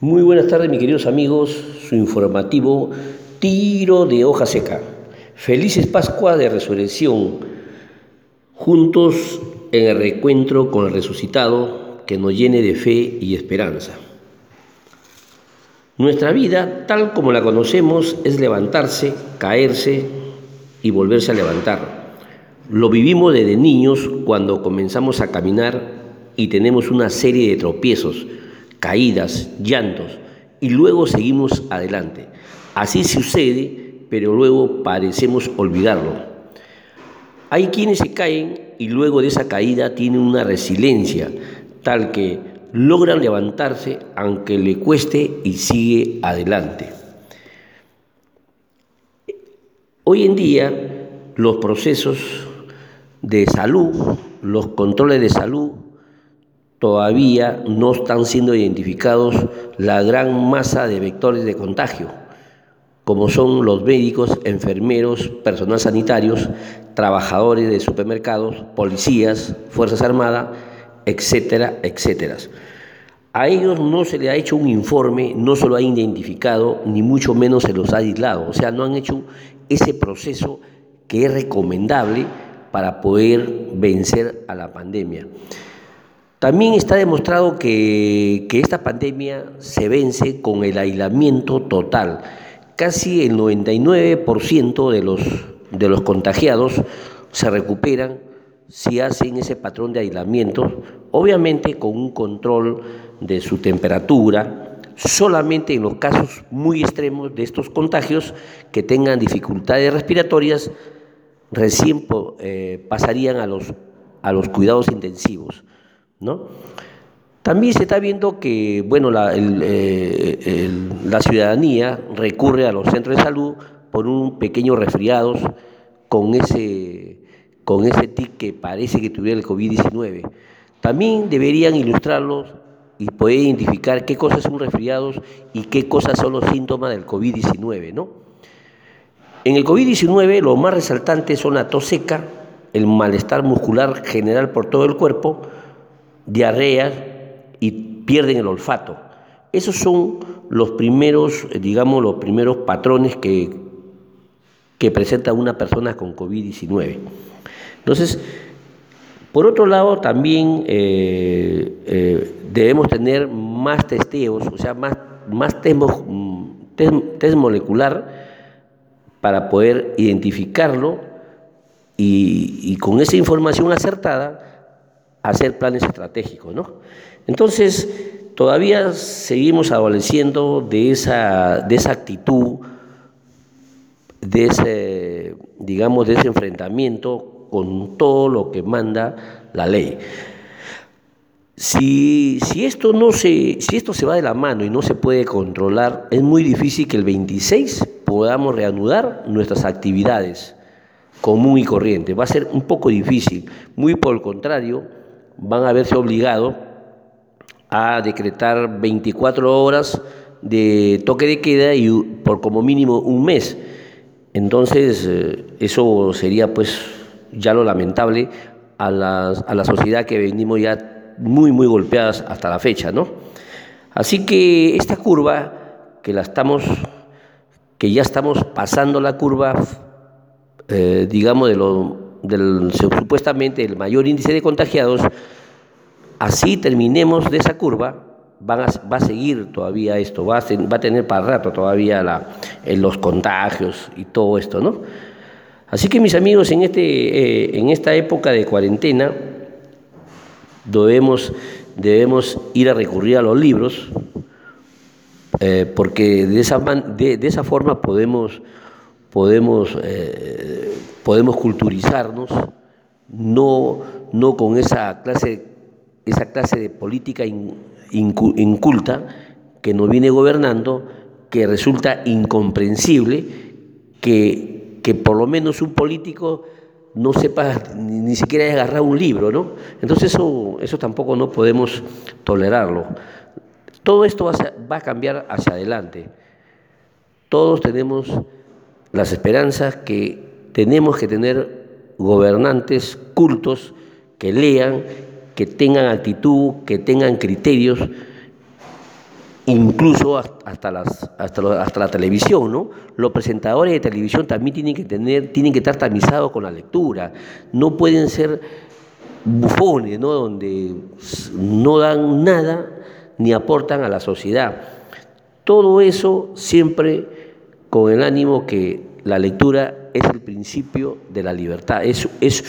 Muy buenas tardes, mis queridos amigos. Su informativo Tiro de hoja seca. Felices Pascua de Resurrección. Juntos en el reencuentro con el resucitado que nos llene de fe y esperanza. Nuestra vida, tal como la conocemos, es levantarse, caerse y volverse a levantar. Lo vivimos desde niños cuando comenzamos a caminar y tenemos una serie de tropiezos caídas, llantos, y luego seguimos adelante. Así sucede, pero luego parecemos olvidarlo. Hay quienes se caen y luego de esa caída tienen una resiliencia tal que logran levantarse aunque le cueste y sigue adelante. Hoy en día los procesos de salud, los controles de salud todavía no están siendo identificados la gran masa de vectores de contagio, como son los médicos, enfermeros, personal sanitarios, trabajadores de supermercados, policías, Fuerzas Armadas, etcétera, etcétera. A ellos no se les ha hecho un informe, no se lo ha identificado, ni mucho menos se los ha aislado. O sea, no han hecho ese proceso que es recomendable para poder vencer a la pandemia. También está demostrado que, esta pandemia se vence con el aislamiento total. Casi el 99% de los, de los contagiados se recuperan si hacen ese patrón de aislamiento, obviamente con un control de su temperatura, solamente en los casos muy extremos de estos contagios que tengan dificultades respiratorias, recién eh, pasarían a los, a los cuidados intensivos. ¿No? También se está viendo que bueno, la, eh, la, ciudadanía recurre a los centros de salud por un pequeño resfriados con ese, con ese tic que parece que tuviera el COVID-19. También deberían ilustrarlos y poder identificar qué cosas son resfriados y qué cosas son los síntomas del COVID-19. ¿no? En el COVID-19 lo más resaltante son la tos seca, el malestar muscular general por todo el cuerpo, diarrea y pierden el olfato. Esos son los primeros, digamos, los primeros patrones que, que presenta una persona con COVID-19. Entonces, por otro lado, también eh, eh, debemos tener más testeos, o sea, más, más test, molecular para poder identificarlo y con esa información acertada hacer planes estratégicos. ¿no? Entonces, todavía seguimos adoleciendo de esa, de esa actitud, de ese, digamos, de ese enfrentamiento con todo lo que manda la ley. Si, si, esto no se, si esto se va de la mano y no se puede controlar, es muy difícil que el 26 podamos reanudar nuestras actividades común y corriente. Va a ser un poco difícil. Muy por el contrario, van a verse obligados a decretar 24 horas de toque de queda y por como mínimo un mes. Entonces, eh, eso sería pues ya lo lamentable a la, a la sociedad que venimos ya muy, muy golpeadas hasta la fecha, ¿no? Así que esta curva, que la estamos, que ya estamos pasando la curva, eh, digamos, de lo del supuestamente el mayor índice de contagiados, así terminemos de esa curva, va a seguir todavía esto, va a, va a tener para rato todavía la, los contagios y todo esto, ¿no? Así que mis amigos, en, este, eh, en esta época de cuarentena debemos, debemos ir a recurrir a los libros, eh, porque de esa, de esa forma podemos, podemos eh, podemos culturizarnos, no, no con esa clase, esa clase de política inculta que nos viene gobernando, que resulta incomprensible que, que por lo menos un político no sepa ni, siquiera agarrar un libro, ¿no? Entonces eso, eso tampoco no podemos tolerarlo. Todo esto va va a cambiar hacia adelante. Todos tenemos las esperanzas que tenemos que tener gobernantes cultos que lean, que tengan actitud, que tengan criterios incluso hasta, hasta, hasta, la televisión, ¿no? Los presentadores de televisión también tienen que tener, tienen que estar tamizados con la lectura, no pueden ser bufones, ¿no? Donde no dan nada ni aportan a la sociedad. Todo eso siempre con el ánimo que la lectura es el principio de la libertad, es, es,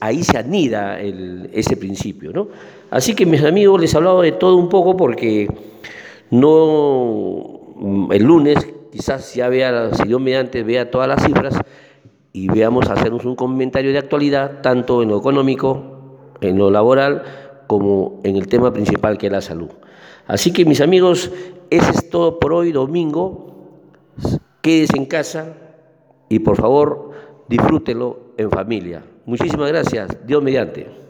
ahí se anida ese principio, ¿no? Así que mis amigos les he hablado de todo un poco porque no, mm, el lunes quizás ya vea, si Dios mediante vea todas las cifras y veamos hacernos un comentario de actualidad, tanto en lo económico, en lo laboral, como en el tema principal que es la salud. Así que mis amigos, eso es todo por hoy, domingo. Quédese en casa y por favor disfrútelo en familia. Muchísimas gracias. Dios mediante.